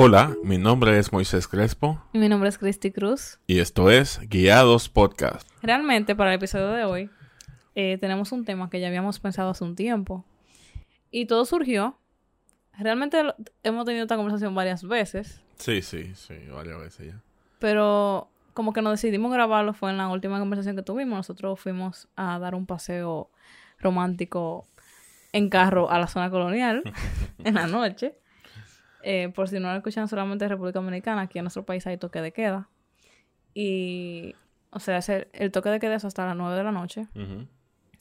Hola, mi nombre es Moisés Crespo. Y mi nombre es Cristi Cruz. Y esto es Guiados Podcast. Realmente, para el episodio de hoy, eh, tenemos un tema que ya habíamos pensado hace un tiempo. Y todo surgió. Realmente hemos tenido esta conversación varias veces. Sí, sí, sí, varias veces ya. Pero como que nos decidimos grabarlo fue en la última conversación que tuvimos. Nosotros fuimos a dar un paseo romántico en carro a la zona colonial en la noche. Eh, por si no lo escuchan solamente en República Dominicana, aquí en nuestro país hay toque de queda. Y, o sea, el toque de queda es hasta las 9 de la noche.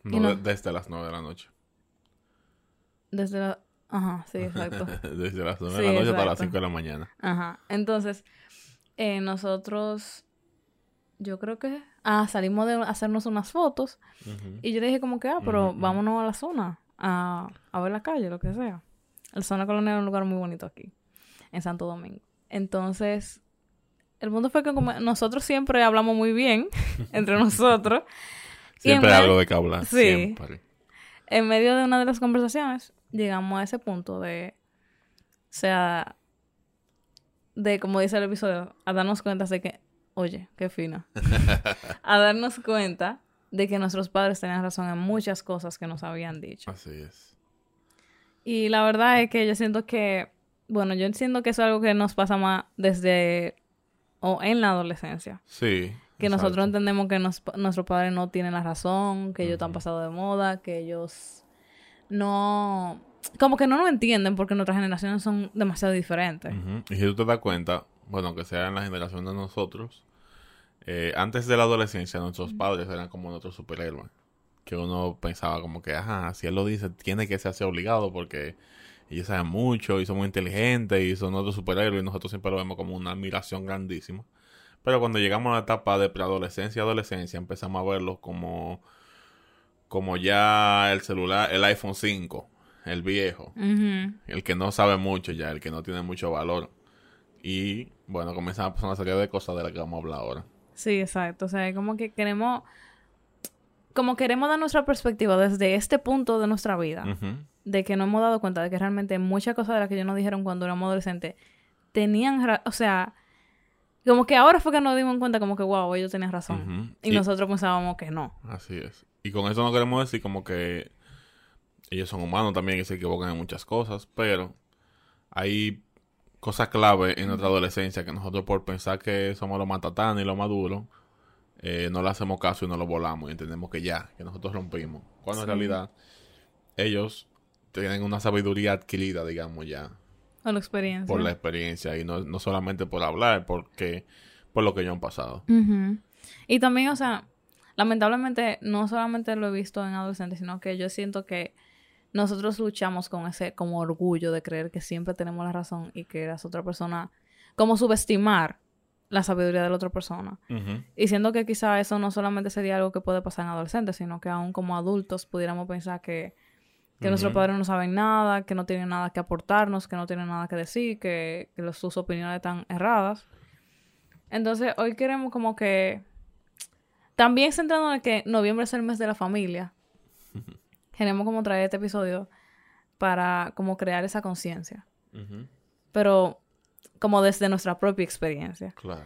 desde las 9 de la noche. Desde la... Ajá, sí, exacto. desde las 9 de la noche hasta las 5 de la mañana. Ajá. Entonces, eh, nosotros, yo creo que... Ah, salimos de hacernos unas fotos. Y yo le dije como que, ah, pero vámonos a la zona. A, a ver la calle, lo que sea. La zona colonial es un lugar muy bonito aquí, en Santo Domingo. Entonces, el mundo fue que como nosotros siempre hablamos muy bien entre nosotros. siempre algo de que hablar. Sí. Siempre. En medio de una de las conversaciones, llegamos a ese punto de. O sea. De, como dice el episodio, a darnos cuenta de que. Oye, qué fino. a darnos cuenta de que nuestros padres tenían razón en muchas cosas que nos habían dicho. Así es. Y la verdad es que yo siento que, bueno, yo entiendo que es algo que nos pasa más desde o en la adolescencia. Sí. Que nosotros entendemos que nos, nuestros padres no tienen la razón, que ellos están pasados de moda, que ellos no... Como que no nos entienden porque nuestras generaciones son demasiado diferentes. Y si tú te das cuenta, bueno, que sea en la generación de nosotros, eh, antes de la adolescencia nuestros padres eran como nuestros superhéroes que uno pensaba como que, ajá, si él lo dice, tiene que ser así obligado porque ellos saben mucho y son muy inteligentes y son otros superhéroes y nosotros siempre lo vemos como una admiración grandísima. Pero cuando llegamos a la etapa de preadolescencia y adolescencia empezamos a verlos como, como ya el celular, el iPhone 5, el viejo, el que no sabe mucho ya, el que no tiene mucho valor. Y bueno, comenzamos a pasar una serie de cosas de las que vamos a hablar ahora. Sí, exacto. O sea, como que queremos como queremos dar nuestra perspectiva desde este punto de nuestra vida, de que no hemos dado cuenta de que realmente muchas cosas de las que ellos nos dijeron cuando éramos adolescentes tenían, o sea, como que ahora fue que nos dimos cuenta como que, wow, ellos tenían razón. Y, nosotros pensábamos que no. Así es. Y con eso no queremos decir como que ellos son humanos también y se equivocan en muchas cosas, pero hay cosas clave en nuestra adolescencia que nosotros por pensar que somos los matatanes y los maduros, eh, no le hacemos caso y no lo volamos y entendemos que ya, que nosotros rompimos. Cuando en realidad ellos tienen una sabiduría adquirida, digamos, ya. Por la experiencia. Por la experiencia y no, no solamente por hablar, porque por lo que ellos han pasado. Y también, o sea, lamentablemente no solamente lo he visto en adolescentes, sino que yo siento que nosotros luchamos con ese como orgullo de creer que siempre tenemos la razón y que las otra persona como subestimar la sabiduría de la otra persona. Y siendo que quizá eso no solamente sería algo que puede pasar en adolescentes, sino que aún como adultos pudiéramos pensar que, nuestros padres no saben nada, que no tienen nada que aportarnos, que no tienen nada que decir, que, sus opiniones están erradas. Entonces, hoy queremos como que... También centrándonos en que noviembre es el mes de la familia. queremos como traer este episodio para como crear esa conciencia. Pero como desde nuestra propia experiencia. Claro.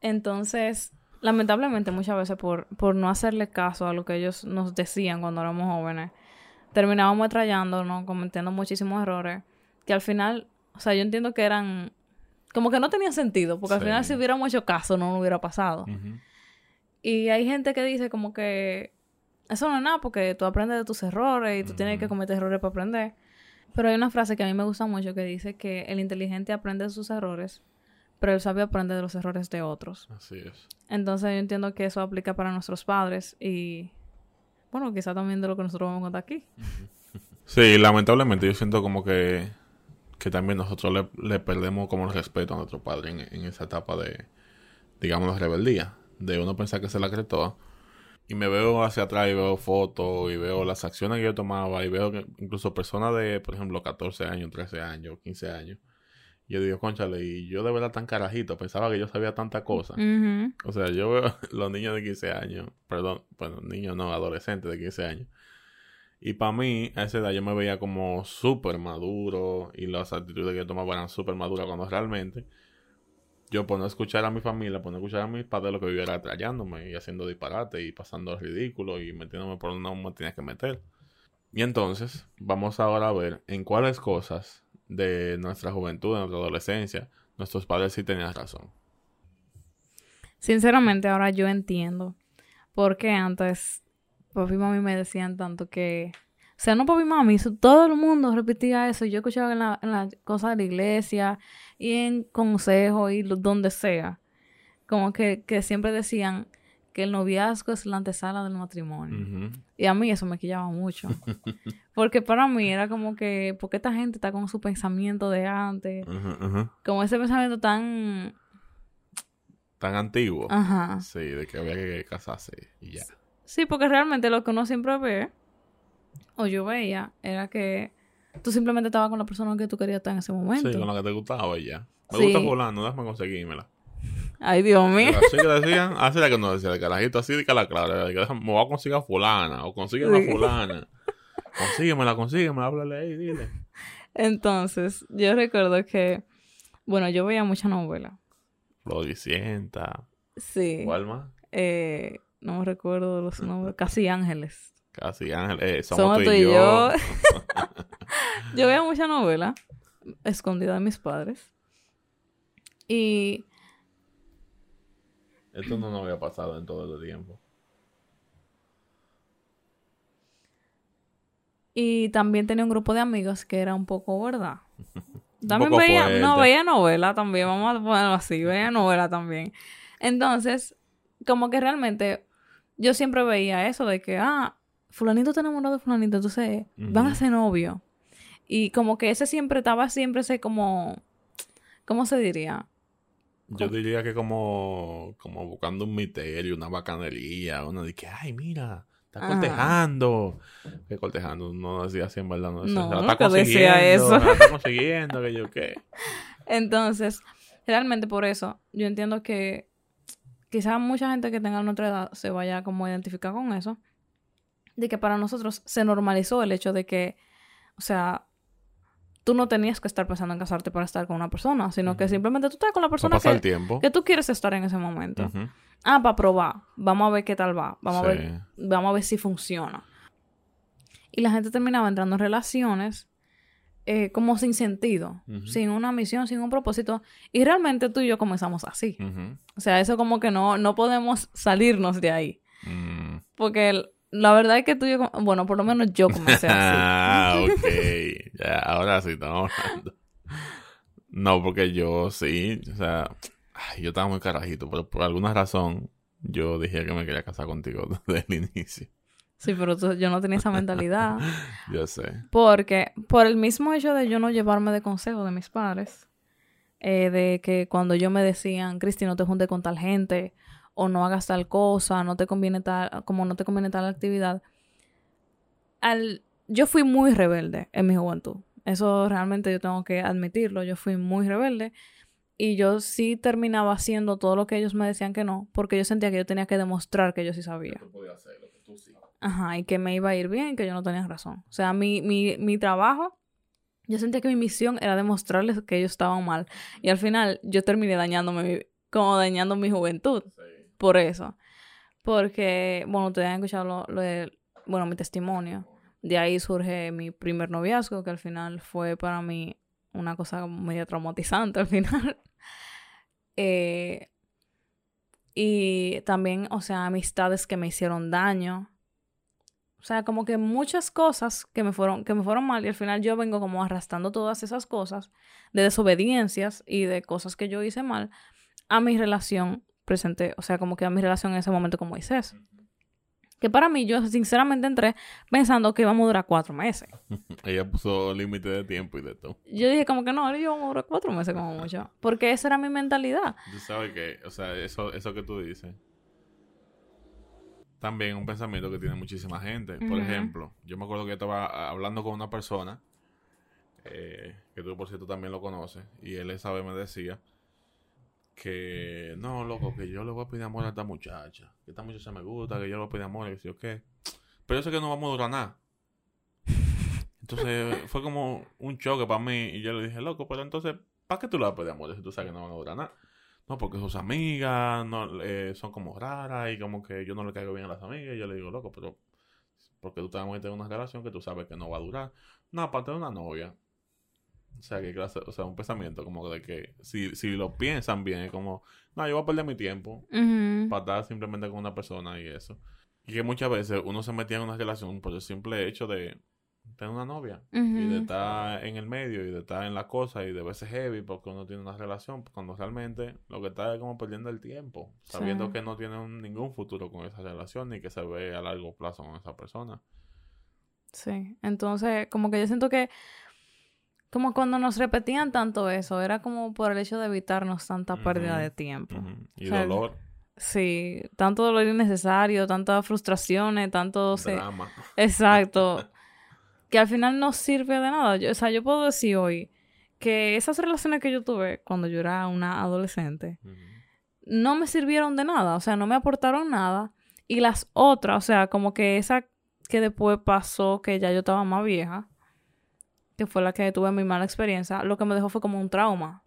Entonces, lamentablemente muchas veces por, por no hacerle caso a lo que ellos nos decían cuando éramos jóvenes, terminábamos ¿no? cometiendo muchísimos errores, que al final, o sea, yo entiendo que eran, como que no tenían sentido, porque al final si hubiéramos hecho caso no hubiera pasado. Y hay gente que dice como que eso no es nada porque tú aprendes de tus errores y tú tienes que cometer errores para aprender. Pero hay una frase que a mí me gusta mucho que dice que el inteligente aprende de sus errores, pero el sabio aprende de los errores de otros. Así es. Entonces yo entiendo que eso aplica para nuestros padres y, bueno, quizá también de lo que nosotros vamos a contar aquí. Sí, lamentablemente yo siento como que, que también nosotros le, perdemos como el respeto a nuestro padre en, en esa etapa de, digamos, de rebeldía, de uno pensar que se la cree toda y me veo hacia atrás y veo fotos y veo las acciones que yo tomaba y veo que incluso personas de, por ejemplo, 14 años, 13 años, 15 años. Yo digo, conchale, y yo de verdad tan carajito, pensaba que yo sabía tanta cosa. O sea, yo veo los niños de 15 años, perdón, bueno, niños no, adolescentes de 15 años. Y para mí, a esa edad yo me veía como súper maduro y las actitudes que yo tomaba eran súper maduras cuando realmente yo por no escuchar a mi familia, por no escuchar a mis padres, lo que vivía era trayándome y haciendo disparate y pasando ridículo y metiéndome por donde no me tenía que meter. Y entonces, vamos ahora a ver en cuáles cosas de nuestra juventud, de nuestra adolescencia, nuestros padres sí tenían razón. Sinceramente, ahora yo entiendo por qué antes papi y mami me decían tanto que... O sea, no papi y mami, todo el mundo repetía eso. Yo escuchaba en las la cosas de la iglesia y en consejos y donde sea. Como que, que siempre decían que el noviazgo es la antesala del matrimonio. Y a mí eso me quillaba mucho. Porque para mí era como que, porque esta gente está con su pensamiento de antes? Como ese pensamiento tan... Tan antiguo. Ajá. Sí, de que había que casarse y ya. Sí, porque realmente lo que uno siempre ve, o yo veía, era que tú simplemente estabas con la persona que tú querías estar en ese momento. Sí, con la que te gustaba y ya. Me gusta fulano, déjame conseguírmela. Ay, Dios mío. Así que decían, así la que no decía, de carajito, así de que la clara, me voy a conseguir a fulana, o consigue a fulana. Consíguemela, consíguemela, háblale ahí, dile. Entonces, yo recuerdo que, bueno, yo veía mucha novela. Floricienta. Sí. ¿Cuál más? Eh, no me recuerdo los nombres. Casi Ángeles. Casi Ángeles. Eh, somos, tú y, yo. yo veía mucha novela escondida de mis padres. Y esto no nos había pasado en todo el tiempo. Y también tenía un grupo de amigos que era un poco, ¿verdad? También veía, no, veía novela también, vamos a ponerlo así, veía novela también. Entonces, como que realmente yo siempre veía eso de que, ah, fulanito está enamorado de fulanito, entonces van a ser novio. Y como que ese siempre estaba siempre ese como, ¿cómo se diría? Yo diría que como, como buscando un misterio, una bacanería, uno de que, ay, mira, está cortejando. Que cortejando, no decía así en verdad, no decía, no, está consiguiendo, eso. está consiguiendo, que yo qué. Entonces, realmente por eso, yo entiendo que quizás mucha gente que tenga nuestra edad se vaya como a identificar con eso, de que para nosotros se normalizó el hecho de que, o sea, tú no tenías que estar pensando en casarte para estar con una persona, sino que simplemente tú estás con la persona que, que, tú quieres estar en ese momento. Ah, para probar. Vamos a ver qué tal va. Vamos a ver, vamos a ver si funciona. Y la gente terminaba entrando en relaciones eh, como sin sentido, sin una misión, sin un propósito. Y realmente tú y yo comenzamos así. O sea, eso como que no, no podemos salirnos de ahí. Mm. Porque el, la verdad es que tú, yo, bueno, por lo menos yo comencé así. Ah, ok. Ya, ahora sí estamos hablando. No, porque yo sí, o sea, yo estaba muy carajito, pero por alguna razón yo dije que me quería casar contigo desde el inicio. Sí, pero yo no tenía esa mentalidad. yo sé. Porque por el mismo hecho de yo no llevarme de consejo de mis padres, eh, de que cuando yo me decían, Cristi, no te juntes con tal gente, o no hagas tal cosa, no te conviene tal, como no te conviene tal actividad. Al, yo fui muy rebelde en mi juventud. Eso realmente yo tengo que admitirlo. Yo fui muy rebelde. Y yo sí terminaba haciendo todo lo que ellos me decían que no, porque yo sentía que yo tenía que demostrar que yo sí sabía. Ajá, y que me iba a ir bien, que yo no tenía razón. O sea, mi, mi, mi trabajo, yo sentía que mi misión era demostrarles que ellos estaban mal. Y al final yo terminé dañándome, como dañando mi juventud por eso. Porque, bueno, ustedes han escuchado lo, de, bueno, mi testimonio. De ahí surge mi primer noviazgo, que al final fue para mí una cosa medio traumatizante al final. Eh, y también, o sea, amistades que me hicieron daño. O sea, como que muchas cosas que me fueron, que me fueron mal y al final yo vengo como arrastrando todas esas cosas de desobediencias y de cosas que yo hice mal a mi relación presenté, o sea, como que a mi relación en ese momento con Moisés. Que para mí, yo sinceramente entré pensando que íbamos a durar cuatro meses. Ella puso límite de tiempo y de todo. Yo dije como que no, ahora yo vamos a durar cuatro meses como mucho. Porque esa era mi mentalidad. Tú sabes que, o sea, eso, eso que tú dices, también un pensamiento que tiene muchísima gente. Por ejemplo, yo me acuerdo que estaba hablando con una persona, eh, que tú por cierto también lo conoces, y él esa vez me decía que no, loco, que yo le voy a pedir amor a esta muchacha, que esta muchacha me gusta, que yo le voy a pedir amor, y sí, qué. Pero yo sé que no vamos a durar nada. Entonces fue como un choque para mí y yo le dije, loco, pero entonces, ¿para qué tú la pedir amor si tú sabes que no van a durar nada? No, porque sus amigas no, eh, son como raras y como que yo no le caigo bien a las amigas. Y yo le digo, loco, pero porque tú te vas a meter en una relación que tú sabes que no va a durar. No, aparte de una novia. O sea, que clase, o sea, un pensamiento como de que si, si lo piensan bien, es como, no, yo voy a perder mi tiempo para estar simplemente con una persona y eso. Y que muchas veces uno se metía en una relación por el simple hecho de tener una novia y de estar en el medio y de estar en la cosa y de verse heavy porque uno tiene una relación cuando realmente lo que está es como perdiendo el tiempo, sabiendo Sí. que no tiene un- ningún futuro con esa relación ni que se ve a largo plazo con esa persona. Sí, entonces como que yo siento que como cuando nos repetían tanto eso, era como por el hecho de evitarnos tanta pérdida de tiempo. Y O sea, dolor, Sí, tanto dolor innecesario, tantas frustraciones, tanto... se- drama. Exacto. que al final no sirve de nada. Yo- o sea, yo puedo decir hoy que esas relaciones que yo tuve cuando yo era una adolescente no me sirvieron de nada, o sea, no me aportaron nada. Y las otras, o sea, como que esa que después pasó, que ya yo estaba más vieja, que fue la que tuve mi mala experiencia, lo que me dejó fue como un trauma.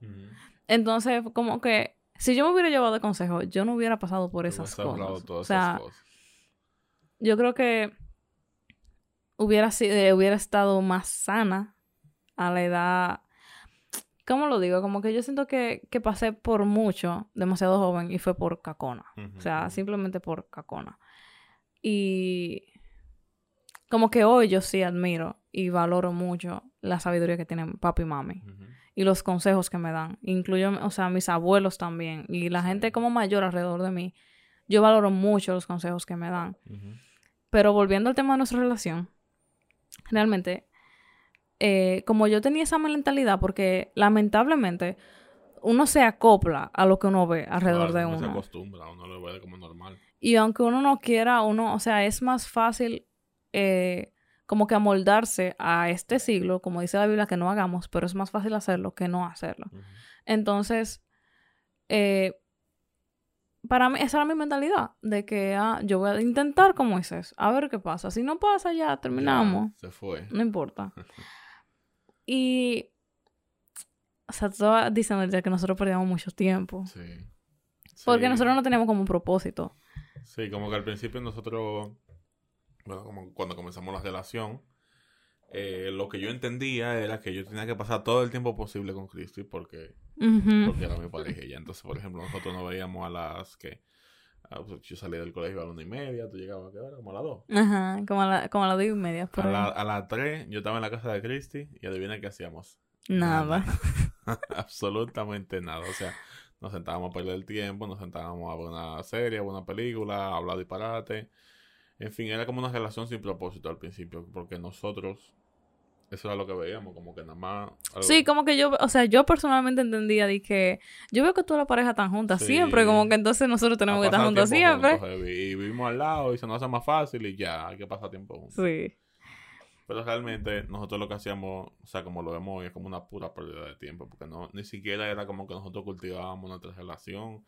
Entonces, como que si yo me hubiera llevado de consejo, yo no hubiera pasado por esas cosas. todas O sea, esas cosas. yo creo que hubiera sido, eh, hubiera estado más sana a la edad. ¿Cómo lo digo? Como que yo siento que, que pasé por mucho, demasiado joven, y fue por cacona. O sea, simplemente por cacona. Y como que hoy yo sí admiro y valoro mucho la sabiduría que tienen papi y mami y los consejos que me dan. Incluyo, o sea, mis abuelos también y la Sí. gente como mayor alrededor de mí. Yo valoro mucho los consejos que me dan. Pero volviendo al tema de nuestra relación, realmente, eh, como yo tenía esa mentalidad, porque lamentablemente uno se acopla a lo que uno ve alrededor Claro, de uno se uno. acostumbra, uno lo ve como normal. Y aunque uno no quiera, uno, o sea, es más fácil eh, como que amoldarse a este siglo, como dice la Biblia, que no hagamos, pero es más fácil hacerlo que no hacerlo. Entonces, eh, para mí, esa era mi mentalidad, de que ah, yo voy a intentar como Moisés, a ver qué pasa. Si no pasa, ya terminamos, Ya, se fue. no importa. Y, o sea, tú estabas diciendo que nosotros perdíamos mucho tiempo, Sí. porque Sí. nosotros no teníamos como un propósito. Sí, como que al principio nosotros, bueno, como cuando comenzamos la relación, eh, lo que yo entendía era que yo tenía que pasar todo el tiempo posible con Cristi porque, Ujú. porque era mi pareja. Y entonces, por ejemplo, nosotros nos veíamos a las que yo salí del colegio a la una y media, tú llegabas a qué hora, como a las dos. Ajá, como a la, como a las diez y media. Por A, la- a las tres yo estaba en la casa de Cristi y adivina qué hacíamos. Nada. Absolutamente nada. O sea, nos sentábamos a perder el tiempo, nos sentábamos a ver una serie, a ver una película, a hablar disparate. En fin, era como una relación sin propósito al principio, porque nosotros, eso era lo que veíamos, como que nada más... algo- Sí, como que yo, o sea, yo personalmente entendía de que yo veo que tú y la pareja están juntas Sí. siempre, como que entonces nosotros tenemos que estar tiempo siempre. juntos. Y vivimos al lado y se nos hace más fácil y ya, hay que pasar tiempo juntos. Sí. Pero realmente nosotros lo que hacíamos, o sea, como lo vemos hoy, es como una pura pérdida de tiempo, porque no ni siquiera era como que nosotros cultivábamos nuestra relación,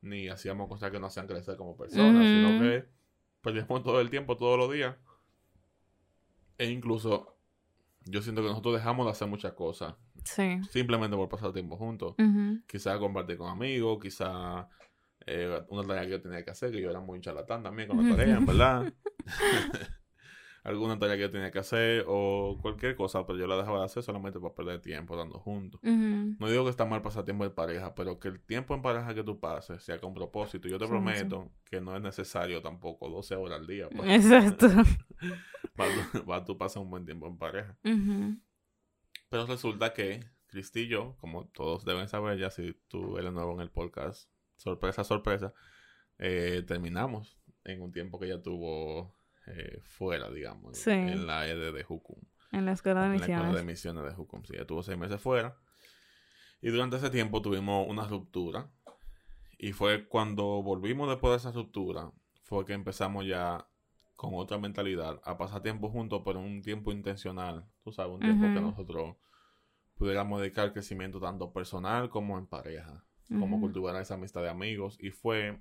ni hacíamos cosas que nos hacían crecer como personas, sino que perdíamos todo el tiempo, todos los días. E incluso yo siento que nosotros dejamos de hacer muchas cosas, Sí. simplemente por pasar tiempo juntos. Ujú. Quizá compartir con amigos, quizá eh, una tarea que yo tenía que hacer, que yo era muy charlatán también con la tarea, en verdad. Alguna tarea que tenía que hacer o cualquier cosa, pero yo la dejaba de hacer solamente para perder tiempo dando juntos. No digo que está mal pasar tiempo en pareja, pero que el tiempo en pareja que tú pases sea con propósito. Yo te Sí, prometo que no es necesario tampoco 12 horas al día. pues, Exacto. para, tú- para pasar un buen tiempo en pareja. Pero resulta que Cristi y yo, como todos deben saber ya si tú eres nuevo en el podcast, sorpresa, sorpresa, eh, terminamos en un tiempo que ella tuvo eh, fuera, digamos, Sí. en la ED de Jucum, En la escuela de en la escuela misiones. de misiones de Jucum. Sí, ella tuvo seis meses fuera. Y durante ese tiempo tuvimos una ruptura. Y fue cuando volvimos después de esa ruptura, fue que empezamos ya con otra mentalidad a pasar tiempo juntos, pero un tiempo intencional. Tú sabes, un tiempo que Ujú. nosotros pudiéramos dedicar crecimiento tanto personal como en pareja. Como Ujú. cultivar esa amistad de amigos. Y fue,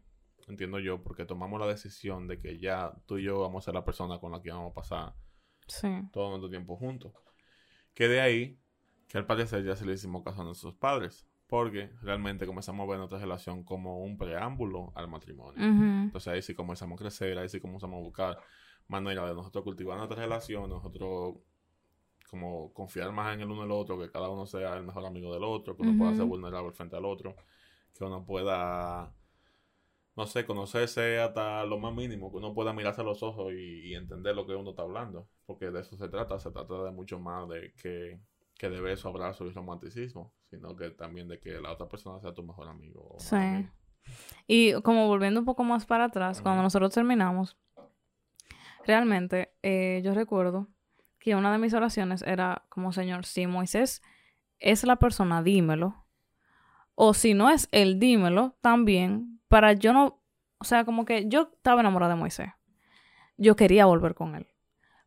entiendo yo, porque tomamos la decisión de que ya tú y yo vamos a ser la persona con la que vamos a pasar Sí. todo nuestro tiempo juntos. Que de ahí, que al parecer ya se le hicimos caso a nuestros padres, porque realmente comenzamos a ver nuestra relación como un preámbulo al matrimonio. Entonces ahí sí comenzamos a crecer, ahí sí comenzamos a buscar manera de nosotros cultivar nuestra relación, nosotros como confiar más en el uno y el otro, que cada uno sea el mejor amigo del otro, que uno pueda ser vulnerable frente al otro, que uno pueda, no sé, conocerse hasta lo más mínimo, que uno pueda mirarse a los ojos y, y entender lo que uno está hablando, porque de eso se trata, se trata de mucho más de que, que de beso, abrazo y romanticismo, sino que también de que la otra persona sea tu mejor amigo. Sí. Y como volviendo un poco más para atrás, cuando nosotros terminamos, realmente eh, yo recuerdo que una de mis oraciones era como, Señor, si Moisés es la persona, dímelo. O si no es él, dímelo también, para yo no, o sea, como que yo estaba enamorada de Moisés. Yo quería volver con él.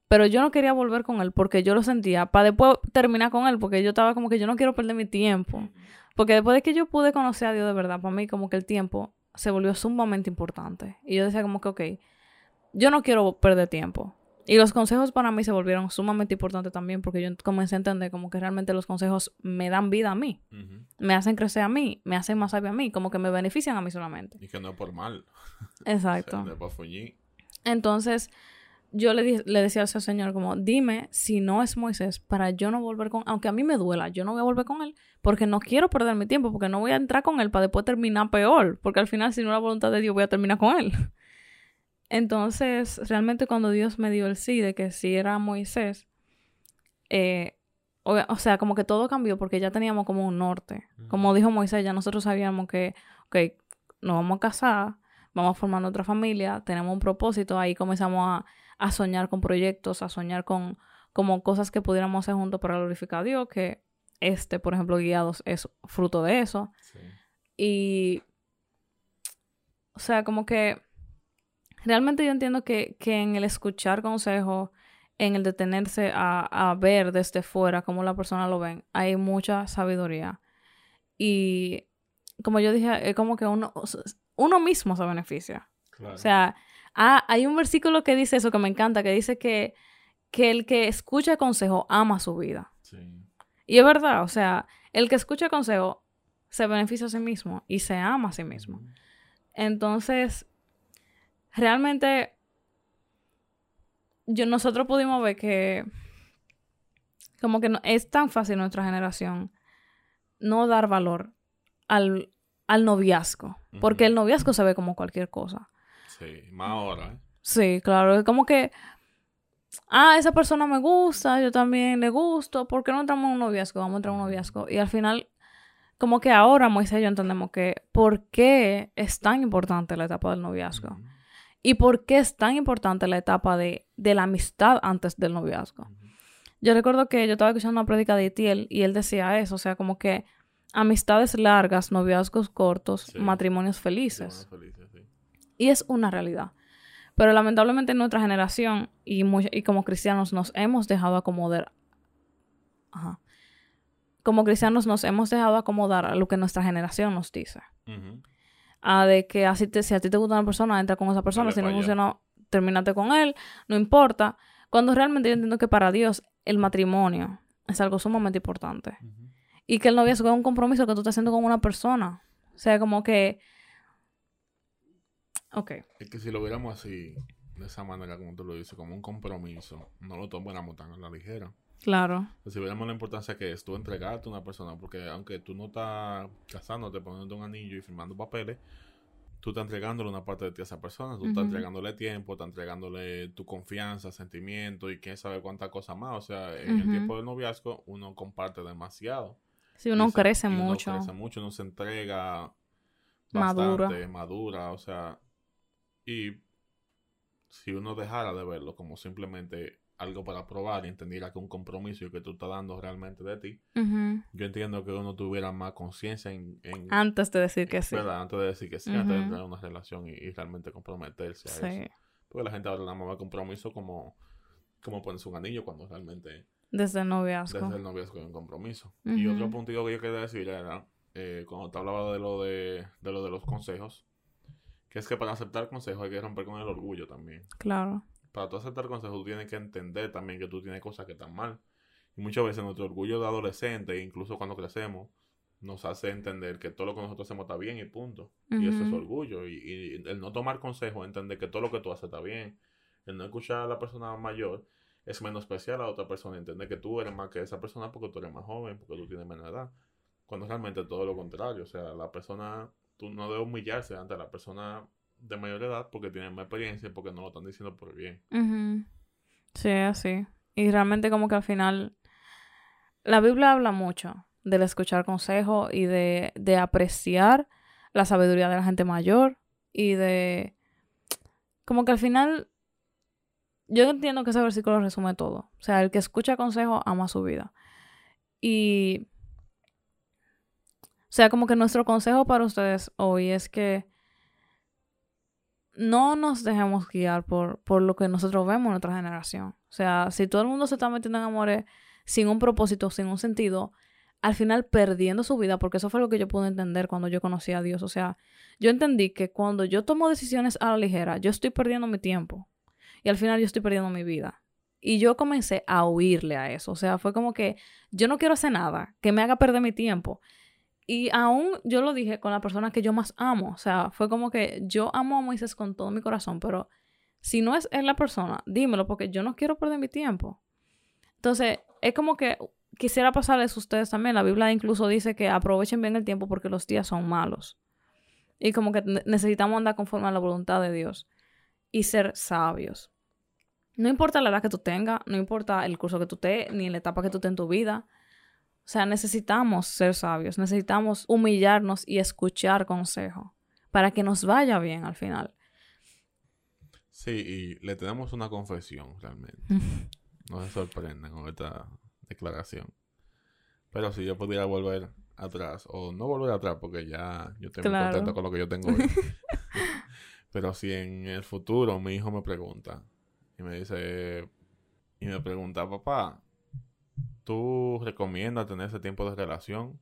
Pero yo no quería volver con él porque yo lo sentía para después terminar con él, porque yo estaba como que yo no quiero perder mi tiempo. Porque después de que yo pude conocer a Dios de verdad, para mí como que el tiempo se volvió sumamente importante. Y yo decía como que, ok, yo no quiero perder tiempo. Y los consejos para mí se volvieron sumamente importantes también porque yo comencé a entender como que realmente los consejos me dan vida a mí, me hacen crecer a mí, me hacen más sabio a mí, como que me benefician a mí solamente. Y que no es por mal. Exacto. O sea. Entonces, yo le, di- le decía al Señor como, dime si no es Moisés para yo no volver con, aunque a mí me duela, yo no voy a volver con él porque no quiero perder mi tiempo, porque no voy a entrar con él para después terminar peor, porque al final si no es la voluntad de Dios voy a terminar con él. Entonces, realmente cuando Dios me dio el sí de que sí era Moisés, eh, o, o sea, como que todo cambió porque ya teníamos como un norte. Como dijo Moisés, ya nosotros sabíamos que, ok, nos vamos a casar, vamos a formar nuestra familia, tenemos un propósito, ahí comenzamos a, a soñar con proyectos, a soñar con como cosas que pudiéramos hacer juntos para glorificar a Dios, que este, por ejemplo, Guiados es fruto de eso. Sí. Y, o sea, como que realmente yo entiendo que, que en el escuchar consejos, en el detenerse a, a ver desde fuera cómo la persona lo ven, hay mucha sabiduría. Y como yo dije, es como que uno, uno mismo se beneficia. Claro. O sea, ah, hay un versículo que dice eso que me encanta, que dice que, que el que escucha consejo ama su vida. sí. Y es verdad, o sea, el que escucha consejo se beneficia a sí mismo y se ama a sí mismo. Entonces, realmente, yo, nosotros pudimos ver que como que no, es tan fácil nuestra generación no dar valor al, al noviazgo. Porque el noviazgo se ve como cualquier cosa. Sí, más ahora, ¿eh? Sí, claro, es como que, ah, esa persona me gusta, yo también le gusto, ¿por qué no entramos en un noviazgo? Vamos a entrar en un noviazgo. Y al final, como que ahora Moisés y yo entendemos que, ¿por qué es tan importante la etapa del noviazgo? ¿Y por qué es tan importante la etapa de, de la amistad antes del noviazgo? Yo recuerdo que yo estaba escuchando una prédica de Itiel y él decía eso, o sea, como que amistades largas, noviazgos cortos, Sí. matrimonios felices. felices, sí. Y es una realidad. Pero lamentablemente en nuestra generación y, como cristianos nos hemos dejado acomodar. Ajá. Como cristianos nos hemos dejado acomodar a lo que nuestra generación nos dice. Ujú. A de que así te- si a ti te gusta una persona, entra con esa persona. Dale si no funciona, terminate con él. No importa. Cuando realmente yo entiendo que para Dios el matrimonio es algo sumamente importante. Y que el noviazgo es un compromiso que tú estás haciendo con una persona. O sea, como que... Ok. Es que si lo viéramos así, de esa manera como tú lo dices, como un compromiso, no lo tomáramos tan a la ligera. Claro. Pues si viéramos la importancia que es tú entregarte a una persona, porque aunque tú no estás casándote, poniendo un anillo y firmando papeles, tú estás entregándole una parte de ti a esa persona, tú estás Ujú. entregándole tiempo, estás entregándole tu confianza, sentimiento y quién sabe cuánta cosa más. O sea, en el tiempo del noviazgo uno comparte demasiado. Si uno se- crece y uno mucho. crece mucho, uno se entrega Madura. bastante, madura, o sea, y si uno dejara de verlo como simplemente algo para probar y entendiera que un compromiso y que tú estás dando realmente de ti, yo entiendo que uno tuviera más conciencia en, en Antes de decir que sí. ¿verdad? antes de decir que sí, antes de en una relación y, y realmente comprometerse a Sí. eso. Porque la gente ahora nada más ve compromiso como, como ponerse un anillo cuando realmente Desde el noviazgo. desde el noviazgo hay un compromiso. Y otro puntito que yo quería decir era, eh, cuando te hablaba de lo de, de lo de los consejos, que es que para aceptar consejos hay que romper con el orgullo también. Claro. Para tú aceptar consejos, tú tienes que entender también que tú tienes cosas que están mal. Y muchas veces nuestro orgullo de adolescente, incluso cuando crecemos, nos hace entender que todo lo que nosotros hacemos está bien y punto. Y eso es orgullo. Y, y el no tomar consejos, entender que todo lo que tú haces está bien. El no escuchar a la persona mayor es menospreciar a la otra persona. Entender que tú eres más que esa persona porque tú eres más joven, porque tú tienes menos edad. Cuando realmente todo lo contrario. O sea, la persona, tú no debes humillarse ante la persona de mayor edad porque tiene más experiencia porque no lo están diciendo por bien. Sí, así. Y realmente como que al final la Biblia habla mucho del escuchar consejos y de, de apreciar la sabiduría de la gente mayor y de como que al final yo entiendo que ese versículo resume todo. O sea, el que escucha consejos ama su vida. Y o sea, como que nuestro consejo para ustedes hoy es que no nos dejemos guiar por, por lo que nosotros vemos en nuestra generación. O sea, si todo el mundo se está metiendo en amores sin un propósito, sin un sentido, al final perdiendo su vida, porque eso fue lo que yo pude entender cuando yo conocí a Dios. O sea, yo entendí que cuando yo tomo decisiones a la ligera, yo estoy perdiendo mi tiempo. Y al final yo estoy perdiendo mi vida. Y yo comencé a huirle a eso. O sea, fue como que yo no quiero hacer nada que me haga perder mi tiempo. Y aún yo lo dije con la persona que yo más amo. O sea, fue como que yo amo a Moisés con todo mi corazón, pero si no es él la persona, dímelo porque yo no quiero perder mi tiempo. Entonces, es como que quisiera pasarles a ustedes también. La Biblia incluso dice que aprovechen bien el tiempo porque los días son malos. Y como que ne- necesitamos andar conforme a la voluntad de Dios y ser sabios. No importa la edad que tú tengas, no importa el curso que tú estés, ni la etapa que tú estés en tu vida. O sea, necesitamos ser sabios, necesitamos humillarnos y escuchar consejo para que nos vaya bien al final. Sí, y le tenemos una confesión realmente. No se sorprendan con esta declaración. Pero si yo pudiera volver atrás, o no volver atrás porque ya yo estoy muy contento con lo que yo tengo hoy. Pero si en el futuro mi hijo me pregunta y me dice, y me pregunta, papá, ¿tú recomiendas tener ese tiempo de relación?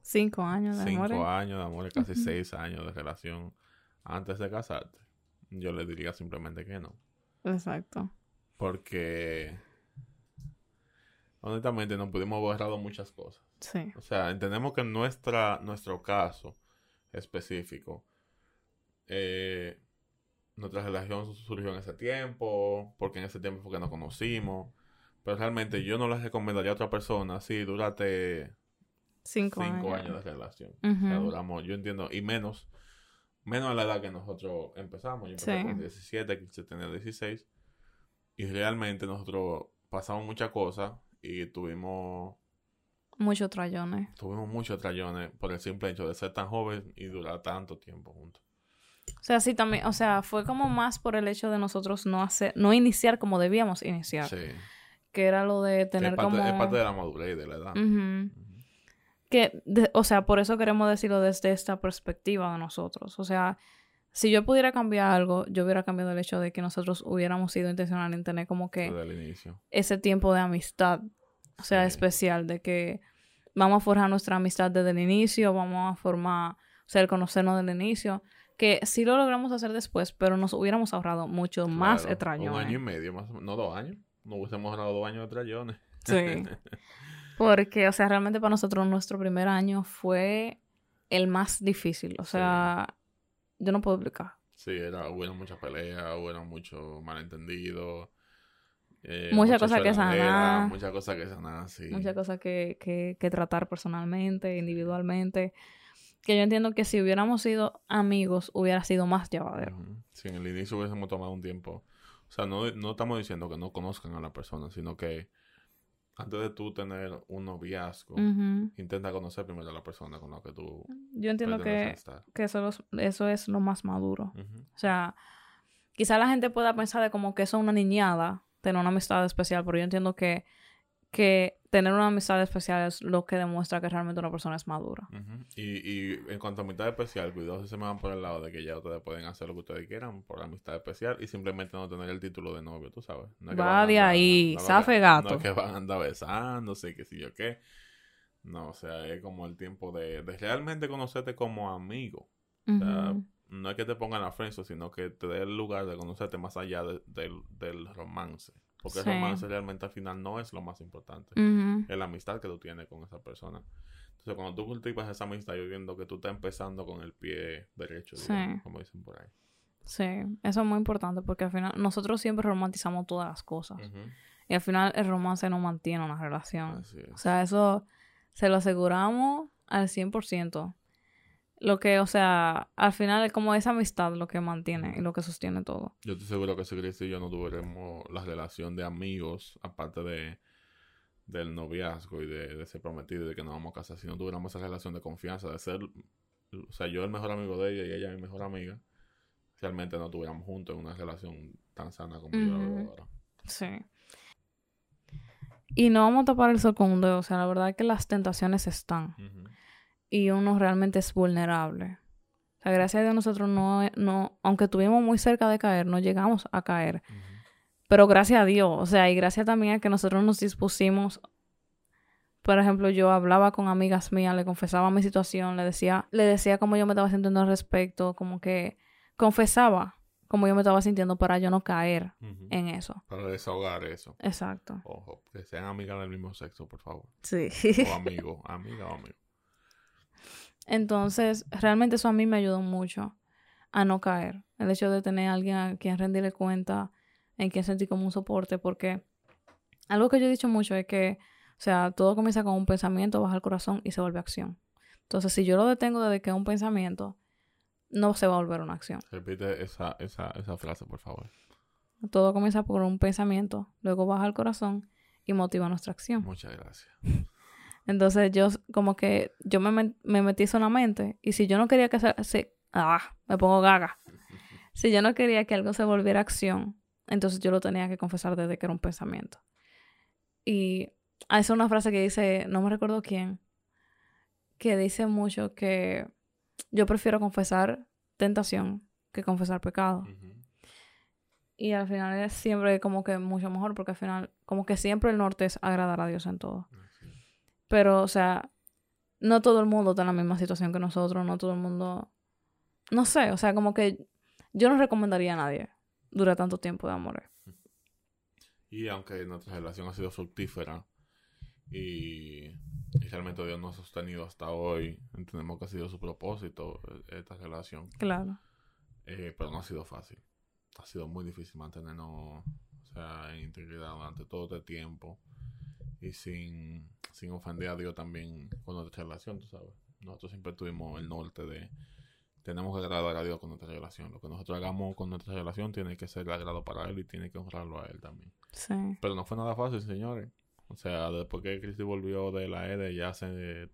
Cinco años de Cinco amor. años de amor, casi seis años de relación antes de casarte. Yo le diría simplemente que no. Exacto. Porque honestamente no pudimos borrar muchas cosas. Sí. O sea, entendemos que en nuestra, nuestro caso específico, eh, nuestra relación surgió en ese tiempo, porque en ese tiempo fue que nos conocimos. Pero realmente yo no les recomendaría a otra persona, sí, durante Cinco, cinco años. años de relación. O sea, Ujú. duramos, yo entiendo, y menos, menos a la edad que nosotros empezamos. Yo empecé Sí. con 17, Kilse tenía 16. Y realmente nosotros pasamos muchas cosas y tuvimos, Muchos trayones. tuvimos muchos trayones por el simple hecho de ser tan joven y durar tanto tiempo juntos. O sea, sí también, o sea, fue como más por el hecho de nosotros no hacer, no iniciar como debíamos iniciar. Sí. Que era lo de tener es, parte, como. es parte de la madurez de la edad. Que, de- o sea, por eso queremos decirlo desde esta perspectiva de nosotros. O sea, si yo pudiera cambiar algo, yo hubiera cambiado el hecho de que nosotros hubiéramos sido intencionales en tener como que Desde el inicio. ese tiempo de amistad, o sea, Sí. especial, de que vamos a forjar nuestra amistad desde el inicio, vamos a formar, o sea, el conocernos desde el inicio, que sí lo logramos hacer después, pero nos hubiéramos ahorrado mucho más extraño. Un año y medio, más o menos. No, dos años. No hubiésemos ganado dos años de trayones. Sí. Porque, o sea, realmente para nosotros nuestro primer año fue el más difícil. O sea, yo no puedo explicar. Sí, era, hubo muchas peleas, hubo muchos malentendidos. eh, Muchas mucha cosas que sanar. Muchas cosas que sanar, sí. Muchas cosas que, que, que tratar personalmente, individualmente. Que yo entiendo que si hubiéramos sido amigos, hubiera sido más llevadero. Ujú. Si en el inicio hubiésemos tomado un tiempo. O sea, no, no estamos diciendo que no conozcan a la persona, sino que antes de tú tener un noviazgo, Ujú. intenta conocer primero a la persona con la que tú Yo entiendo que, estar. que eso, eso es lo más maduro. Ujú. O sea, quizá la gente pueda pensar de como que eso es una niñada, tener una amistad especial, pero yo entiendo que, que tener una amistad especial es lo que demuestra que realmente una persona es madura. Y, y en cuanto a amistad especial, cuidado si se me van por el lado de que ya ustedes pueden hacer lo que ustedes quieran por amistad especial y simplemente no tener el título de novio, tú sabes. No es que Va de ahí, no zafe que- gato. No es que van a andar besándose, que si yo qué. No, o sea, es como el tiempo de, de realmente conocerte como amigo. sea, no es que te pongan la frente, sino que te dé el lugar de conocerte más allá de- del- del romance. Porque Sí. el romance realmente al final no es lo más importante. Ujú. Es la amistad que tú tienes con esa persona. Entonces, cuando tú cultivas esa amistad, yo viendo que tú estás empezando con el pie derecho, Sí. digamos, como dicen por ahí. Sí, eso es muy importante porque al final nosotros siempre romantizamos todas las cosas. Y al final el romance no mantiene una relación. O sea, eso se lo aseguramos al 100%. Lo que, o sea, al final es como esa amistad lo que mantiene y lo que sostiene todo. Yo estoy seguro que si Cristo y yo no tuviéramos la relación de amigos, aparte de del noviazgo y de, de ser prometido y de que nos vamos a casar, si no tuviéramos esa relación de confianza, de ser, o sea, yo el mejor amigo de ella y ella mi mejor amiga, realmente no estuviéramos juntos en una relación tan sana como yo la veo Ujú. ahora. Sí. Y no vamos a tapar el sol con un dedo. O sea, la verdad es que las tentaciones están. Ujú. Y uno realmente es vulnerable. O sea, gracias a Dios nosotros no, no, aunque estuvimos muy cerca de caer, no llegamos a caer. Pero gracias a Dios, o sea, y gracias también a que nosotros nos dispusimos. Por ejemplo, yo hablaba con amigas mías, le confesaba mi situación, le decía, le decía cómo yo me estaba sintiendo al respecto, como que confesaba cómo yo me estaba sintiendo para yo no caer en eso. Para desahogar eso. Exacto. Ojo, que sean amigas del mismo sexo, por favor. Sí. O amigo, amiga o amigo. Entonces, realmente eso a mí me ayudó mucho a no caer. El hecho de tener a alguien a quien rendirle cuenta, en quien sentir como un soporte, porque algo que yo he dicho mucho es que, o sea, todo comienza con un pensamiento, baja el corazón y se vuelve acción. Entonces, si yo lo detengo desde que es un pensamiento, no se va a volver una acción. Repite esa, esa, esa frase, por favor. Todo comienza por un pensamiento, luego baja el corazón y motiva nuestra acción. Muchas gracias. Entonces yo como que yo me, me metí eso en la mente y si yo no quería que se, se- ah, me pongo gaga. Si yo no quería que algo se volviera acción, entonces yo lo tenía que confesar desde que era un pensamiento. Y hay es una frase que dice, no me recuerdo quién, que dice mucho que yo prefiero confesar tentación que confesar pecado. Y al final es siempre como que mucho mejor porque al final como que siempre el norte es agradar a Dios en todo. Pero, o sea, no todo el mundo está en la misma situación que nosotros, no todo el mundo... No sé, o sea, como que yo no recomendaría a nadie durar tanto tiempo de amor. Y aunque nuestra relación ha sido fructífera y, y realmente Dios nos ha sostenido hasta hoy, entendemos que ha sido su propósito eh, esta relación, Claro. eh, pero no ha sido fácil. Ha sido muy difícil mantenernos o sea, en integridad durante todo este tiempo y sin, sin ofender a Dios también con nuestra relación, tú sabes. Nosotros siempre tuvimos el norte de tenemos que agradar a Dios con nuestra relación. Lo que nosotros hagamos con nuestra relación tiene que ser agrado para Él y tiene que honrarlo a Él también. Sí. Pero no fue nada fácil, señores. O sea, después que Cristi volvió de la EDE ya hace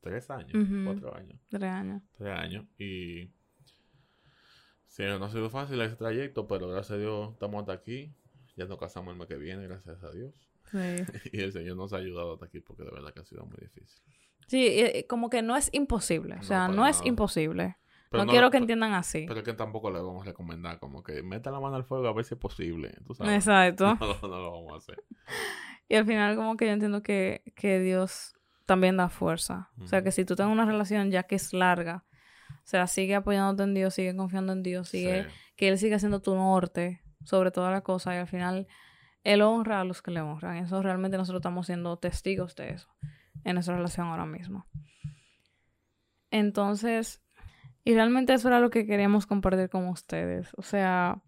tres años, cuatro años, Tres años. tres años. Y sí, no ha sido fácil ese trayecto, pero gracias a Dios estamos hasta aquí. Ya nos casamos el mes que viene, gracias a Dios. Sí. Y el Señor nos ha ayudado hasta aquí porque de verdad que ha sido muy difícil. Sí, eh, como que no es imposible. O sea, no es nada. imposible. Pero no, quiero que entiendan así. Pero es que tampoco le vamos a recomendar como que meta la mano al fuego a ver si es posible. ¿tú sabes? Exacto. No, lo vamos a hacer. Y al final como que yo entiendo que, que Dios también da fuerza. O sea, que si tú tienes una relación ya que es larga, o sea, sigue apoyándote en Dios, sigue confiando en Dios, sigue, Sí. que Él sigue siendo tu norte sobre todas las cosas y al final Él honra a los que le honran. Eso realmente nosotros estamos siendo testigos de eso en nuestra relación ahora mismo. Entonces, y realmente eso era lo que queríamos compartir con ustedes. O sea,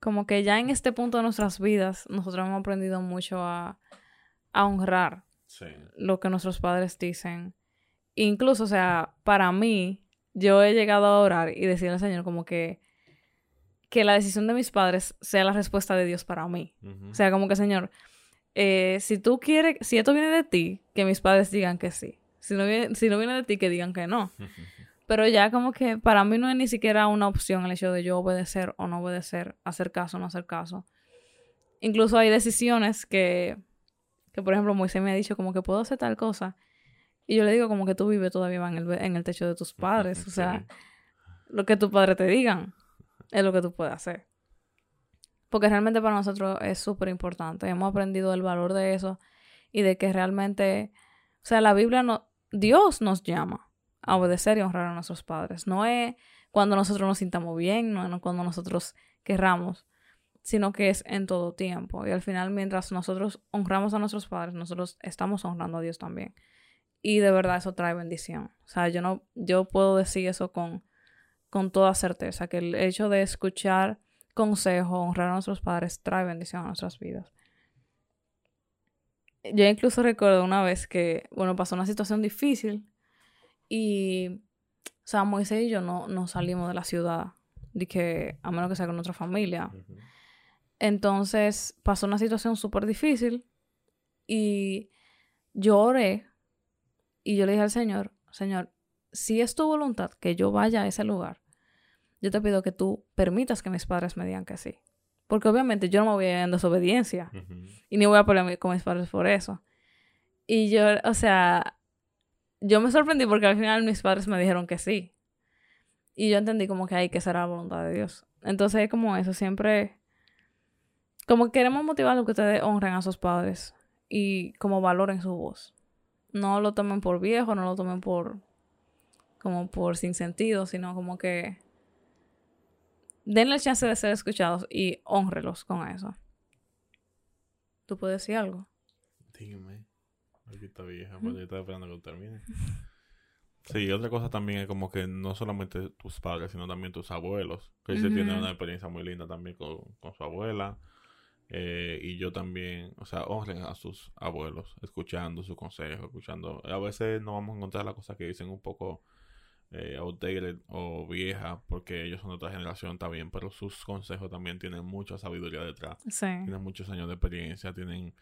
como que ya en este punto de nuestras vidas, nosotros hemos aprendido mucho a, a honrar Sí. lo que nuestros padres dicen. Incluso, o sea, para mí, yo he llegado a orar y decirle al Señor como que que la decisión de mis padres sea la respuesta de Dios para mí. O sea, como que, Señor, eh, si tú quieres, si esto viene de ti, que mis padres digan que sí. Si no viene, si no viene de ti, que digan que no. Pero ya como que para mí no es ni siquiera una opción el hecho de yo obedecer o no obedecer, hacer caso o no hacer caso. Incluso hay decisiones que, que por ejemplo, Moisés me ha dicho como que puedo hacer tal cosa. Y yo le digo como que tú vives todavía en el, en el techo de tus padres. O sea, Sí. lo que tus padres te digan es lo que tú puedes hacer. Porque realmente para nosotros es súper importante. Hemos aprendido el valor de eso y de que realmente, o sea, la Biblia no, Dios nos llama a obedecer y honrar a nuestros padres. No es cuando nosotros nos sintamos bien, no es cuando nosotros querramos, sino que es en todo tiempo. Y al final, mientras nosotros honramos a nuestros padres, nosotros estamos honrando a Dios también. Y de verdad eso trae bendición. O sea, yo no, yo puedo decir eso con, con toda certeza, que el hecho de escuchar consejo, honrar a nuestros padres, trae bendición a nuestras vidas. Yo incluso recuerdo una vez que, bueno, pasó una situación difícil y, o sea, Moisés y yo no, no salimos de la ciudad, de que, a menos que sea con nuestra familia. Entonces pasó una situación súper difícil y yo oré y yo le dije al Señor, Señor, si es tu voluntad que yo vaya a ese lugar, yo te pido que tú permitas que mis padres me digan que sí. Porque obviamente yo no me voy a ir en desobediencia y ni voy a pelear con mis padres por eso. Y yo, o sea, yo me sorprendí porque al final mis padres me dijeron que sí. Y yo entendí como que hay que ser la voluntad de Dios. Entonces es como eso, siempre como queremos motivar a que ustedes honren a sus padres y como valoren su voz. No lo tomen por viejo, no lo tomen por como por sin sentido, sino como que denle chance de ser escuchados y honrelos con eso. ¿Tú puedes decir algo? Dígame. Aquí está vieja, pues yo estaba esperando que termine. Sí, otra cosa también es como que no solamente tus padres, sino también tus abuelos. Que se tiene una experiencia muy linda también con, con su abuela. Eh, y yo también, o sea, honren a sus abuelos, escuchando su consejo, escuchando. A veces no vamos a encontrar las cosas que dicen un poco eh, outdated o vieja, porque ellos son de otra generación también, pero sus consejos también tienen mucha sabiduría detrás. Sí. Tienen muchos años de experiencia, tienen...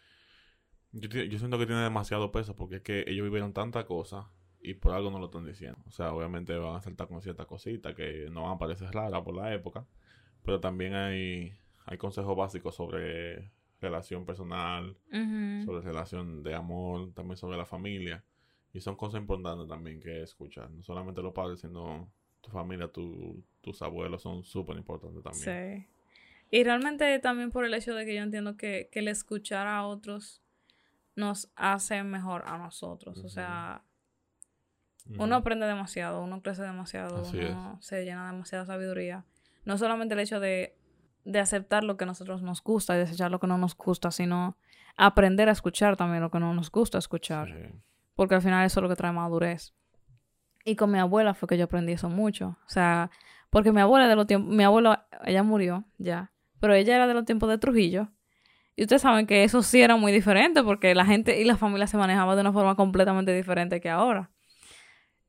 Yo, yo siento que tiene demasiado peso porque es que ellos vivieron tanta cosa y por algo no lo están diciendo. O sea, obviamente van a saltar con ciertas cositas que no van a parecer raras por la época, pero también hay hay consejos básicos sobre relación personal, sobre relación de amor, también sobre la familia. Y son cosas importantes también que escuchar. No solamente los padres, sino tu familia, tu, tus abuelos son súper importantes también. Sí. Y realmente también por el hecho de que yo entiendo que, que el escuchar a otros nos hace mejor a nosotros. O sea, uno aprende demasiado, uno crece demasiado, uno se llena de demasiada sabiduría. No solamente el hecho de de aceptar lo que a nosotros nos gusta y desechar lo que no nos gusta, sino aprender a escuchar también lo que no nos gusta escuchar. Porque al final eso es lo que trae madurez. Y con mi abuela fue que yo aprendí eso mucho. O sea, porque mi abuela de los tiempos, mi abuela, ella murió ya, pero ella era de los tiempos de Trujillo. Y ustedes saben que eso sí era muy diferente porque la gente y la familia se manejaba de una forma completamente diferente que ahora.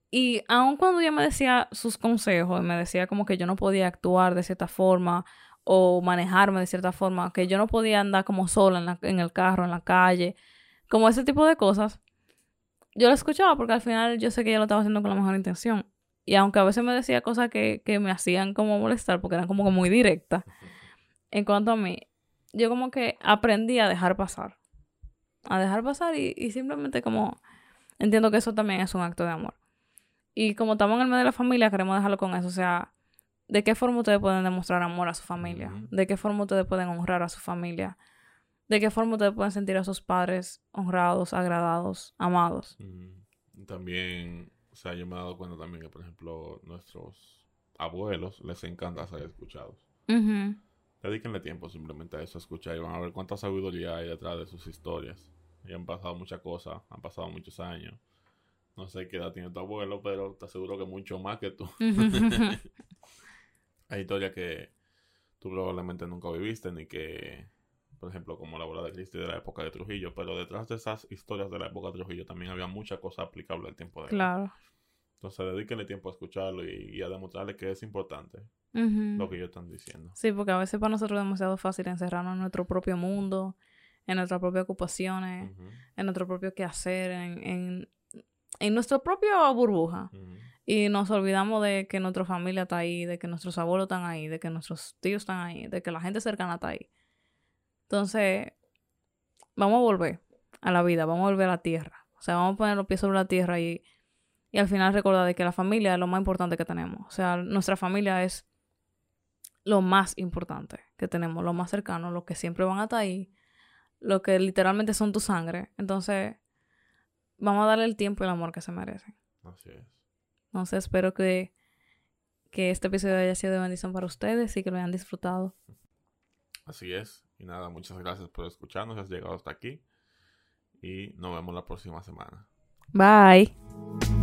Y aun cuando ella me decía sus consejos me decía como que yo no podía actuar de cierta forma o manejarme de cierta forma, que yo no podía andar como sola en, la, en el carro, en la calle, como ese tipo de cosas. Yo lo escuchaba porque al final yo sé que ella lo estaba haciendo con la mejor intención. Y aunque a veces me decía cosas que, que me hacían como molestar porque eran como muy directas, en cuanto a mí, yo como que aprendí a dejar pasar. A dejar pasar y, y simplemente como entiendo que eso también es un acto de amor. Y como estamos en el medio de la familia, queremos dejarlo con eso. O sea, ¿De qué forma ustedes pueden demostrar amor a su familia? ¿De qué forma ustedes pueden honrar a su familia? ¿De qué forma ustedes pueden sentir a sus padres honrados, agradados, amados? También, o sea, yo me he dado cuenta también que, por ejemplo, nuestros abuelos les encanta ser escuchados. Dedíquenle tiempo simplemente a eso, a escuchar y van a ver cuánta sabiduría hay detrás de sus historias. Y han pasado muchas cosas, han pasado muchos años. No sé qué edad tiene tu abuelo, pero te aseguro que mucho más que tú. Hay historias que tú probablemente nunca viviste, ni que, por ejemplo, como la bola de Cristi de la época de Trujillo, pero detrás de esas historias de la época de Trujillo también había mucha cosa aplicable al tiempo de Claro. Entonces, dedíquenle tiempo a escucharlo y, a demostrarle que es importante lo que ellos están diciendo. Sí, porque a veces para nosotros es demasiado fácil encerrarnos en nuestro propio mundo, en nuestras propias ocupaciones, en nuestro propio quehacer, en, en, en nuestra propia burbuja. Y nos olvidamos de que nuestra familia está ahí, de que nuestros abuelos están ahí, de que nuestros tíos están ahí, de que la gente cercana está ahí. Entonces, vamos a volver a la vida, vamos a volver a la tierra. O sea, vamos a poner los pies sobre la tierra y, y al final recordar de que la familia es lo más importante que tenemos. O sea, nuestra familia es lo más importante que tenemos, lo más cercano, lo que siempre van a estar ahí, lo que literalmente son tu sangre. Entonces, vamos a darle el tiempo y el amor que se merecen. Así es. Entonces espero que, que este episodio haya sido de bendición para ustedes y que lo hayan disfrutado. Así es. Y nada, muchas gracias por escucharnos. Has llegado hasta aquí. Y nos vemos la próxima semana. Bye.